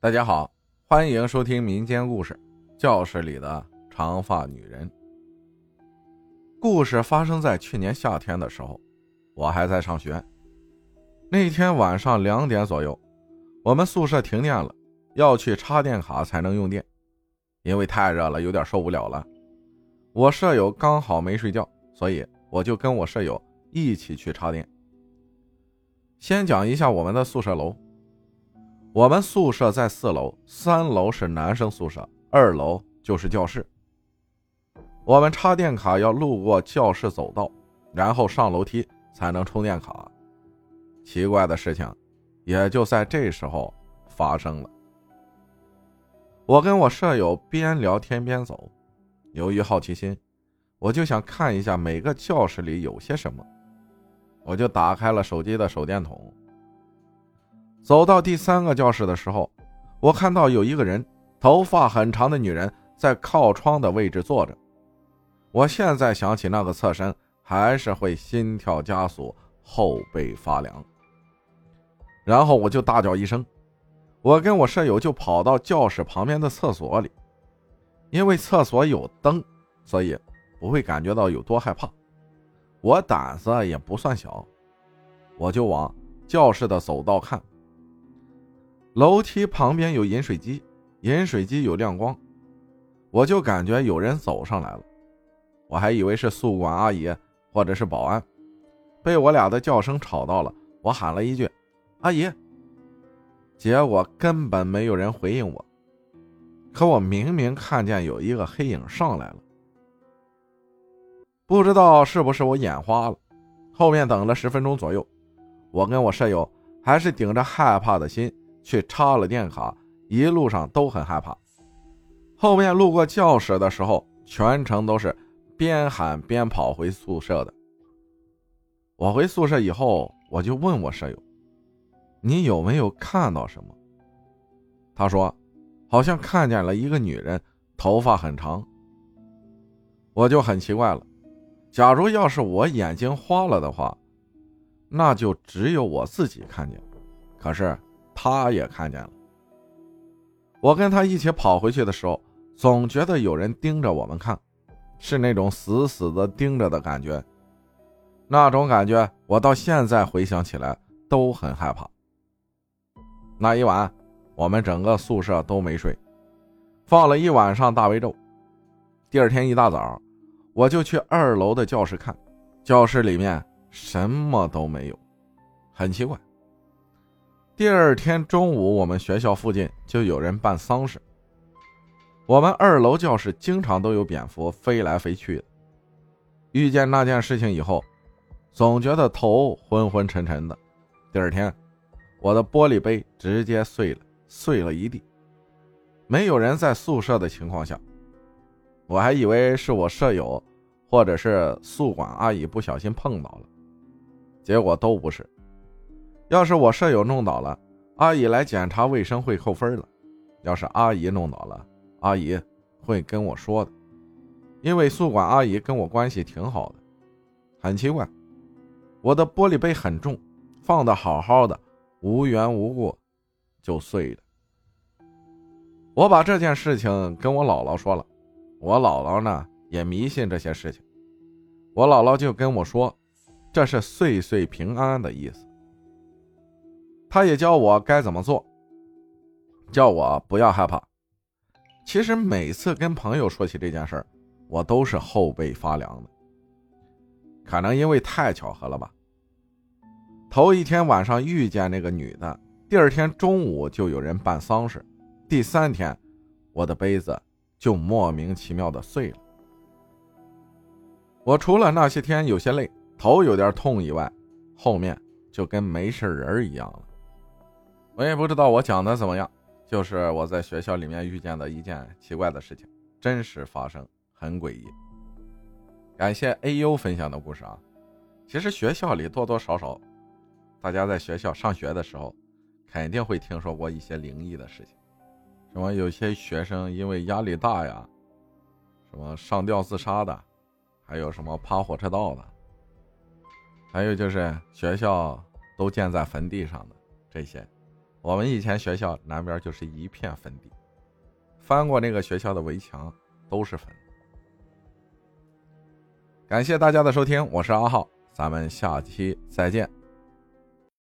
大家好，欢迎收听民间故事《教室里的长发女人》。故事发生在去年夏天的时候，我还在上学。那天晚上两点左右，我们宿舍停电了，要去插电卡才能用电。因为太热了，有点受不了了。我舍友刚好没睡觉，所以我就跟我舍友一起去插电。先讲一下我们的宿舍楼。我们宿舍在四楼，三楼是男生宿舍，二楼就是教室。我们插电卡要路过教室走道，然后上楼梯才能充电卡。奇怪的事情也就在这时候发生了。我跟我舍友边聊天边走，由于好奇心，我就想看一下每个教室里有些什么，我就打开了手机的手电筒。走到第三个教室的时候，我看到有一个人，头发很长的女人在靠窗的位置坐着。我现在想起那个侧身，还是会心跳加速，后背发凉。然后我就大叫一声，我跟我舍友就跑到教室旁边的厕所里，因为厕所有灯，所以不会感觉到有多害怕。我胆子也不算小，我就往教室的走道看。楼梯旁边有饮水机，饮水机有亮光，我就感觉有人走上来了，我还以为是宿管阿姨或者是保安，被我俩的叫声吵到了，我喊了一句“阿姨”，结果根本没有人回应我，可我明明看见有一个黑影上来了，不知道是不是我眼花了，后面等了十分钟左右，我跟我舍友还是顶着害怕的心。去插了电卡，一路上都很害怕。后面路过教室的时候，全程都是边喊边跑回宿舍的。我回宿舍以后，我就问我舍友：“你有没有看到什么？”他说：“好像看见了一个女人，头发很长。”我就很奇怪了，假如要是我眼睛花了的话，那就只有我自己看见。可是。他也看见了。我跟他一起跑回去的时候，总觉得有人盯着我们看，是那种死死的盯着的感觉。那种感觉，我到现在回想起来都很害怕。那一晚，我们整个宿舍都没睡，放了一晚上大悲咒。第二天一大早，我就去二楼的教室看，教室里面什么都没有，很奇怪。第二天中午，我们学校附近就有人办丧事。我们二楼教室经常都有蝙蝠飞来飞去的。遇见那件事情以后，总觉得头昏昏沉沉的。第二天，我的玻璃杯直接碎了，碎了一地。没有人在宿舍的情况下，我还以为是我舍友或者是宿管阿姨不小心碰到了，结果都不是。要是我舍友弄倒了，阿姨来检查卫生会扣分了；要是阿姨弄倒了，阿姨会跟我说的，因为宿管阿姨跟我关系挺好的。很奇怪，我的玻璃杯很重，放的好好的，无缘无故就碎了。我把这件事情跟我姥姥说了，我姥姥呢也迷信这些事情，我姥姥就跟我说，这是岁岁平安的意思。他也教我该怎么做，叫我不要害怕。其实每次跟朋友说起这件事儿，我都是后背发凉的。可能因为太巧合了吧。头一天晚上遇见那个女的，第二天中午就有人办丧事，第三天，我的杯子就莫名其妙的碎了。我除了那些天有些累，头有点痛以外，后面就跟没事人一样了。我也不知道我讲的怎么样，就是我在学校里面遇见的一件奇怪的事情，真实发生，很诡异。感谢 A.U 分享的故事啊，其实学校里多多少少，大家在学校上学的时候，肯定会听说过一些灵异的事情，什么有些学生因为压力大呀，什么上吊自杀的，还有什么爬火车道的，还有就是学校都建在坟地上的这些。我们以前学校南边就是一片坟地，翻过那个学校的围墙都是坟。感谢大家的收听，我是阿浩，咱们下期再见。